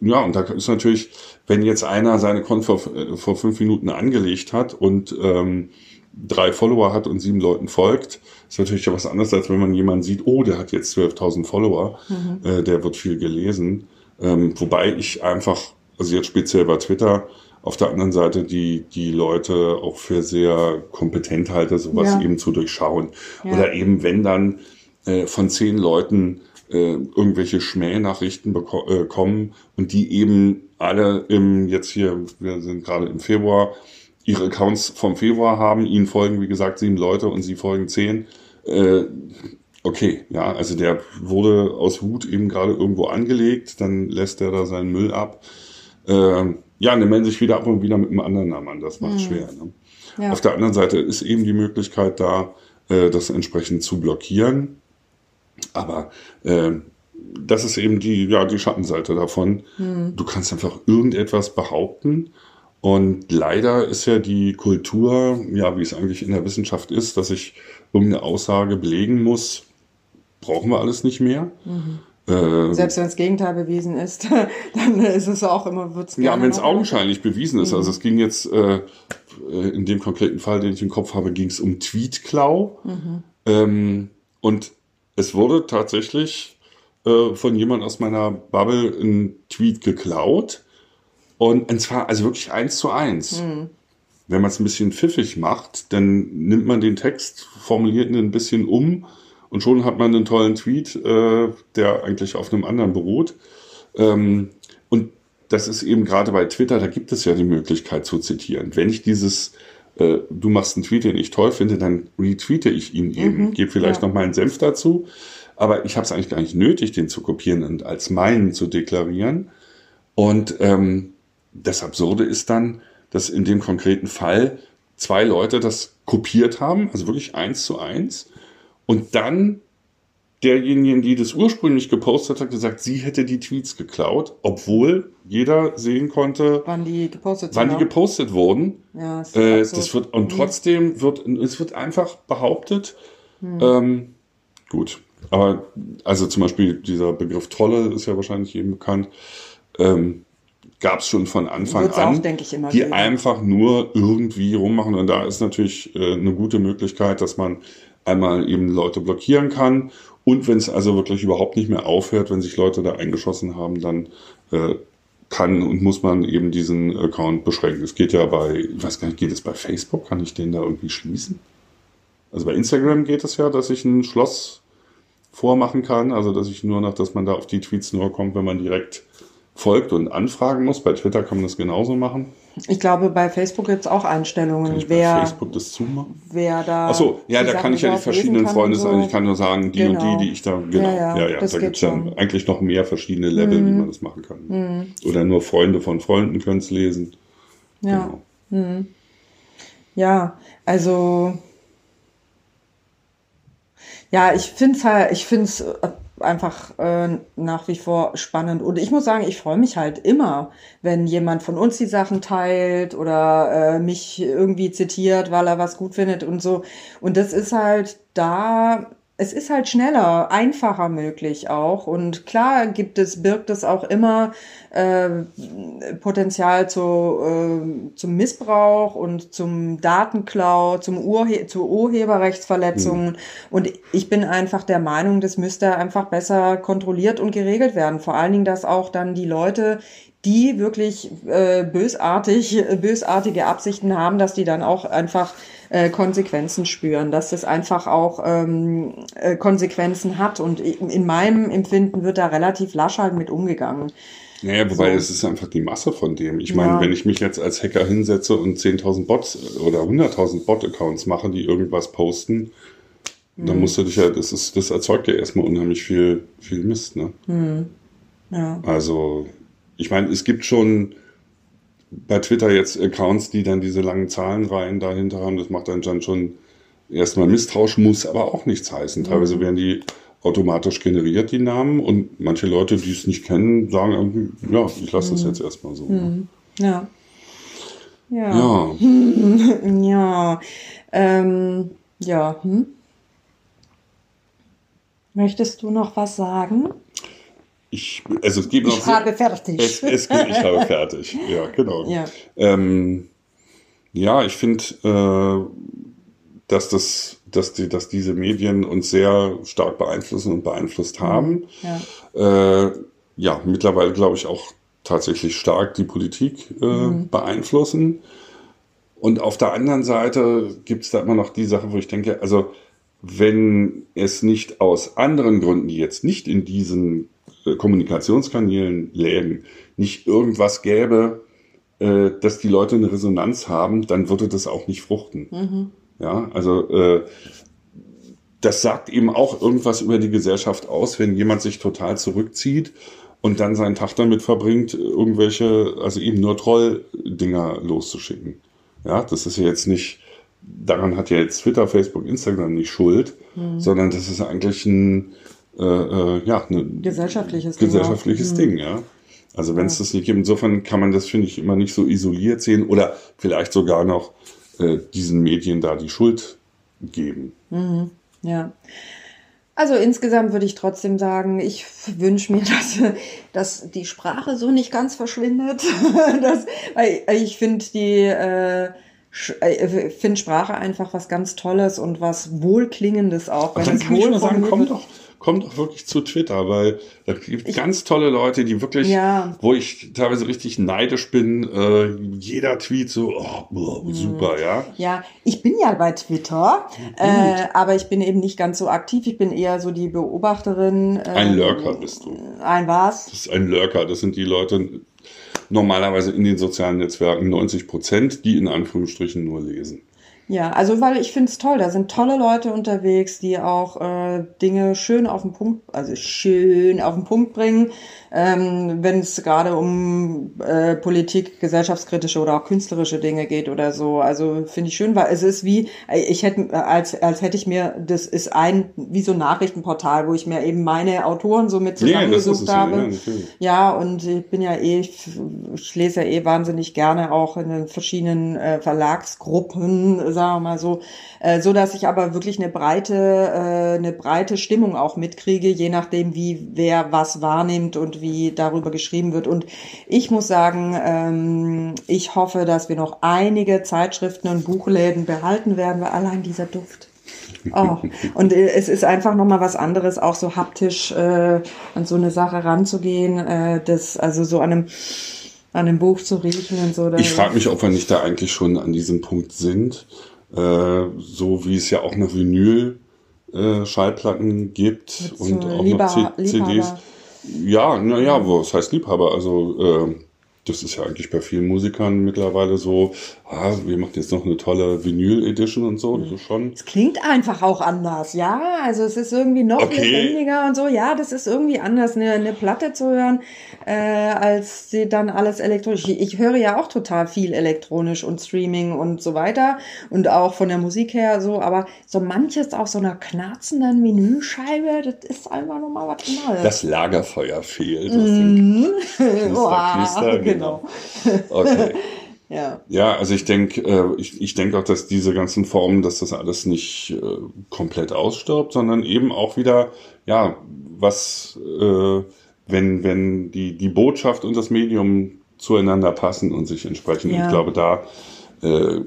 ja, und da ist natürlich, wenn jetzt einer seine Konto vor, äh, vor fünf Minuten angelegt hat und ähm, drei Follower hat und sieben Leuten folgt, ist natürlich ja was anderes, als wenn man jemanden sieht, oh, der hat jetzt 12.000 Follower, mhm. äh, der wird viel gelesen. Ähm, wobei ich einfach, also jetzt speziell bei Twitter, auf der anderen Seite die, die Leute auch für sehr kompetent halte, sowas ja. eben zu durchschauen. Ja. Oder eben, wenn dann äh, von zehn Leuten äh, irgendwelche Schmähnachrichten äh, kommen und die eben alle im, jetzt hier, wir sind gerade im Februar, ihre Accounts vom Februar haben, ihnen folgen, wie gesagt, sieben Leute und sie folgen zehn. Äh, okay, ja, also der wurde aus Wut eben gerade irgendwo angelegt, dann lässt er da seinen Müll ab. Äh, ja, und dann melden sich wieder ab und wieder mit einem anderen Namen an. Das macht mhm. schwer. Ne? Ja. Auf der anderen Seite ist eben die Möglichkeit da, äh, das entsprechend zu blockieren. Aber äh, das ist eben die, ja, die Schattenseite davon. Mhm. Du kannst einfach irgendetwas behaupten. Und leider ist ja die Kultur, ja, wie es eigentlich in der Wissenschaft ist, dass ich irgendeine Aussage belegen muss, brauchen wir alles nicht mehr. Mhm. Äh, Selbst wenn das Gegenteil bewiesen ist, dann ist es auch immer, wird's Ja, wenn es augenscheinlich bewiesen ist. Mhm. Also es ging jetzt, äh, in dem konkreten Fall, den ich im Kopf habe, ging es um Tweetklau. Mhm. Ähm, und es wurde tatsächlich äh, von jemand aus meiner Bubble ein Tweet geklaut. Und, und zwar also wirklich eins zu eins. Mhm. Wenn man es ein bisschen pfiffig macht, dann nimmt man den Text, formuliert ihn ein bisschen um und schon hat man einen tollen Tweet, äh, der eigentlich auf einem anderen beruht. Ähm, und das ist eben gerade bei Twitter, da gibt es ja die Möglichkeit zu zitieren. Wenn ich dieses, äh, du machst einen Tweet, den ich toll finde, dann retweete ich ihn eben, mhm, gebe vielleicht ja. noch meinen Senf dazu. Aber ich habe es eigentlich gar nicht nötig, den zu kopieren und als meinen zu deklarieren. Und ähm, das Absurde ist dann, dass in dem konkreten Fall zwei Leute das kopiert haben, also wirklich eins zu eins, und dann derjenige, die das ursprünglich gepostet hat, gesagt, sie hätte die Tweets geklaut, obwohl jeder sehen konnte, wann die gepostet, wann die gepostet wurden. Ja, das, äh, das wird und mhm. trotzdem wird es wird einfach behauptet. Mhm. Ähm, gut, aber also zum Beispiel dieser Begriff Trolle ist ja wahrscheinlich jedem bekannt. Ähm, Gab es schon von Anfang an, auch, die geben. einfach nur irgendwie rummachen. Und da ist natürlich äh, eine gute Möglichkeit, dass man einmal eben Leute blockieren kann. Und wenn es also wirklich überhaupt nicht mehr aufhört, wenn sich Leute da eingeschossen haben, dann äh, kann und muss man eben diesen Account beschränken. Es geht ja bei, ich weiß gar nicht, geht es bei Facebook? Kann ich den da irgendwie schließen? Also bei Instagram geht es ja, dass ich ein Schloss vormachen kann, also dass ich nur noch, dass man da auf die Tweets nur kommt, wenn man direkt folgt und anfragen muss. Bei Twitter kann man das genauso machen. Ich glaube, bei Facebook gibt es auch Einstellungen. Kann ich wer, bei Facebook das zumachen? Wer da. Achso, ja, da kann ich ja die verschiedenen Freunde so. Ich kann nur sagen, die genau. und die, die ich da. Genau. Ja, ja, ja, ja da gibt es ja eigentlich noch mehr verschiedene Level, mhm. wie man das machen kann. Mhm. Oder nur Freunde von Freunden können es lesen. Ja. Genau. Mhm. Ja, also Ja, ich finde es halt, ich finde es einfach äh, nach wie vor spannend. Und ich muss sagen, ich freue mich halt immer, wenn jemand von uns die Sachen teilt oder äh, mich irgendwie zitiert, weil er was gut findet und so. Und das ist halt da es ist halt schneller, einfacher möglich auch. Und klar gibt es, birgt es auch immer äh, Potenzial zu, äh, zum Missbrauch und zum Datenklau, zum Urhe zu Urheberrechtsverletzungen. Mhm. Und ich bin einfach der Meinung, das müsste einfach besser kontrolliert und geregelt werden. Vor allen Dingen, dass auch dann die Leute, die wirklich äh, bösartig, bösartige Absichten haben, dass die dann auch einfach äh, Konsequenzen spüren, dass das einfach auch ähm, äh, Konsequenzen hat. Und in meinem Empfinden wird da relativ lasch halt mit umgegangen. Naja, wobei so. es ist einfach die Masse von dem. Ich meine, ja. wenn ich mich jetzt als Hacker hinsetze und 10.000 Bots oder 100.000 Bot-Accounts mache, die irgendwas posten, mhm. dann musst du dich ja, das ist, das erzeugt ja erstmal unheimlich viel, viel Mist, ne? Mhm. Ja. Also, ich meine, es gibt schon bei Twitter jetzt Accounts, die dann diese langen Zahlenreihen dahinter haben. Das macht dann, schon erstmal Misstrauisch, muss aber auch nichts heißen. Teilweise mhm. werden die automatisch generiert, die Namen. Und manche Leute, die es nicht kennen, sagen irgendwie, ja, ich lasse das mhm. jetzt erstmal so. Mhm. Ja. Ja. Ja. ja. Ähm, ja. Hm? Möchtest du noch was sagen? Ich, also es gibt noch. Ich habe fertig. Es, es, ich habe fertig. Ja, genau. Ja, ähm, ja ich finde, äh, dass das, dass die, dass diese Medien uns sehr stark beeinflussen und beeinflusst mhm. haben. Ja, äh, ja mittlerweile glaube ich auch tatsächlich stark die Politik äh, mhm. beeinflussen. Und auf der anderen Seite gibt es da immer noch die Sache, wo ich denke, also wenn es nicht aus anderen Gründen, die jetzt nicht in diesen Kommunikationskanälen lägen, nicht irgendwas gäbe, äh, dass die Leute eine Resonanz haben, dann würde das auch nicht fruchten. Mhm. Ja, also äh, das sagt eben auch irgendwas über die Gesellschaft aus, wenn jemand sich total zurückzieht und dann seinen Tag damit verbringt, irgendwelche, also eben nur Troll-Dinger loszuschicken. Ja, das ist ja jetzt nicht, daran hat ja jetzt Twitter, Facebook, Instagram nicht Schuld, mhm. sondern das ist eigentlich ein, äh, äh, ja, ein gesellschaftliches, gesellschaftliches Ding, Ding ja. Also wenn es ja. das nicht gibt, insofern kann man das, finde ich, immer nicht so isoliert sehen oder vielleicht sogar noch äh, diesen Medien da die Schuld geben. Mhm. Ja. Also insgesamt würde ich trotzdem sagen, ich wünsche mir, dass, dass die Sprache so nicht ganz verschwindet. das, ich finde die äh, äh finde Sprache einfach was ganz Tolles und was Wohlklingendes auch. Wenn dann kann ich nur sagen, komm doch, kommt doch wirklich zu Twitter, weil da gibt es ganz tolle Leute, die wirklich, ja. wo ich teilweise richtig neidisch bin, äh, jeder Tweet so, oh, mhm. super, ja. Ja, ich bin ja bei Twitter, äh, aber ich bin eben nicht ganz so aktiv. Ich bin eher so die Beobachterin. Äh, ein Lurker bist du. Ein was? Das ist ein Lurker. Das sind die Leute normalerweise in den sozialen Netzwerken 90 Prozent, die in Anführungsstrichen nur lesen. Ja, also weil ich finde es toll, da sind tolle Leute unterwegs, die auch äh, Dinge schön auf den Punkt, also schön auf den Punkt bringen, ähm, wenn es gerade um äh, Politik, gesellschaftskritische oder auch künstlerische Dinge geht oder so. Also finde ich schön, weil es ist wie, ich hätte, als, als hätte ich mir, das ist ein, wie so ein Nachrichtenportal, wo ich mir eben meine Autoren so mit zusammengesucht ja, habe. Ja, ja, und ich bin ja eh, ich, ich lese ja eh wahnsinnig gerne auch in den verschiedenen äh, Verlagsgruppen, sagen wir mal so, äh, so dass ich aber wirklich eine breite, äh, eine breite Stimmung auch mitkriege, je nachdem, wie wer was wahrnimmt und wie darüber geschrieben wird. Und ich muss sagen, ähm, ich hoffe, dass wir noch einige Zeitschriften und Buchläden behalten werden, weil allein dieser Duft. Oh, und äh, es ist einfach nochmal was anderes, auch so haptisch äh, an so eine Sache ranzugehen, äh, das, also so an einem, an einem Buch zu riechen und so. Ich frage mich, ob wir nicht da eigentlich schon an diesem Punkt sind, äh, so wie es ja auch noch Vinyl äh, Schallplatten gibt und auch Lieber, noch C CDs. Ja, naja, was heißt Liebhaber? Also äh, das ist ja eigentlich bei vielen Musikern mittlerweile so, ah, wir machen jetzt noch eine tolle Vinyl-Edition und so. Das ist schon. Es klingt einfach auch anders, ja. Also es ist irgendwie noch Okay. lebendiger und so. Ja, das ist irgendwie anders, eine, eine Platte zu hören, äh, als sie dann alles elektronisch. Ich, ich höre ja auch total viel elektronisch und Streaming und so weiter. Und auch von der Musik her so, aber so manches auf so einer knarzenden Vinylscheibe, das ist einfach nochmal was Neues. Das Lagerfeuer fehlt. Mhm. Knister, Boah, knister, genau. Okay. Ja. Ja, also ich denke, äh, ich, ich denke auch, dass diese ganzen Formen, dass das alles nicht äh, komplett ausstirbt, sondern eben auch wieder, ja, was, äh, wenn, wenn die, die Botschaft und das Medium zueinander passen und sich entsprechen. Ja. Ich glaube, da äh,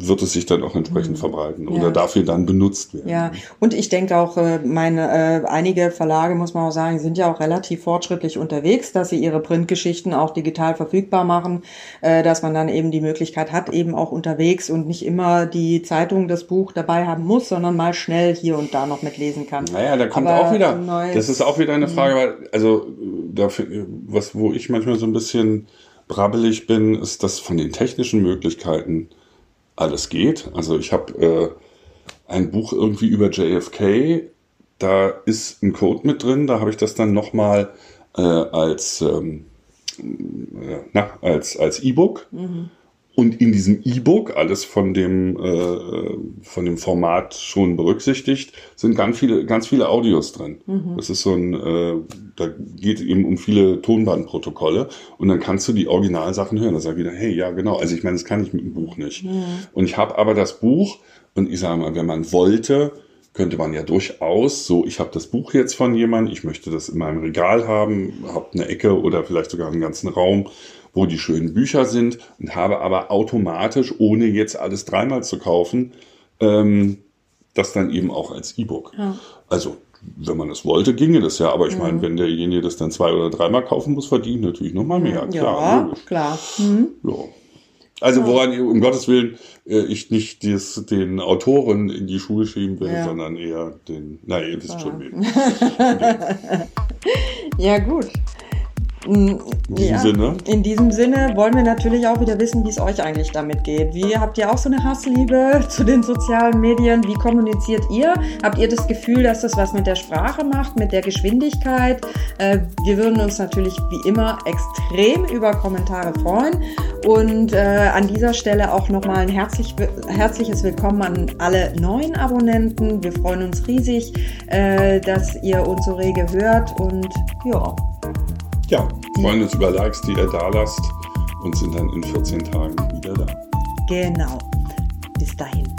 wird es sich dann auch entsprechend verbreiten oder Mhm. Ja. dafür dann benutzt werden. Ja, und ich denke auch, äh, meine äh, einige Verlage, muss man auch sagen, sind ja auch relativ fortschrittlich unterwegs, dass sie ihre Printgeschichten auch digital verfügbar machen, äh, dass man dann eben die Möglichkeit hat, eben auch unterwegs und nicht immer die Zeitung, das Buch dabei haben muss, sondern mal schnell hier und da noch mitlesen kann. Naja, da kommt Aber auch wieder, neues- das ist auch wieder eine Frage, weil, also, dafür, was, wo ich manchmal so ein bisschen brabbelig bin, ist, dass von den technischen Möglichkeiten alles geht. Also ich habe äh, ein Buch irgendwie über JFK, da ist ein Code mit drin, da habe ich das dann nochmal äh, als, ähm, äh, na, als, als E-Book. Und in diesem E-Book, alles von dem, äh, von dem Format schon berücksichtigt, sind ganz viele, ganz viele Audios drin. Das ist so ein, äh, da geht eben um viele Tonbandprotokolle und dann kannst du die Originalsachen hören. Da sag ich wieder, hey, ja, genau. Also ich meine, das kann ich mit dem Buch nicht. Und ich habe aber das Buch und ich sage mal, wenn man wollte, könnte man ja durchaus so, ich habe das Buch jetzt von jemandem, ich möchte das in meinem Regal haben, habe eine Ecke oder vielleicht sogar einen ganzen Raum, wo die schönen Bücher sind und habe aber automatisch, ohne jetzt alles dreimal zu kaufen, ähm, das dann eben auch als E-Book. Also, wenn man es wollte, ginge das ja. Aber ich meine, wenn derjenige das dann zwei oder dreimal kaufen muss, verdient natürlich nochmal mehr. Klar, Ja, logisch. klar. Mhm. Ja. Also woran, um Gottes Willen, äh, ich nicht des, den Autoren in die Schuhe schieben will, Ja. sondern eher den, na, ihr wisst schon wen. Ja, gut. In diesem Sinne. In diesem Sinne wollen wir natürlich auch wieder wissen, wie es euch eigentlich damit geht. Wie habt ihr auch so eine Hassliebe zu den sozialen Medien? Wie kommuniziert ihr? Habt ihr das Gefühl, dass das was mit der Sprache macht, mit der Geschwindigkeit? Äh, wir würden uns natürlich wie immer extrem über Kommentare freuen. Und äh, an dieser Stelle auch nochmal ein herzlich, herzliches Willkommen an alle neuen Abonnenten. Wir freuen uns riesig, äh, dass ihr uns so rege hört. Und ja, Ja, freuen uns über Likes, die ihr da lasst und sind dann in 14 Tagen wieder da. genau. Bis dahin.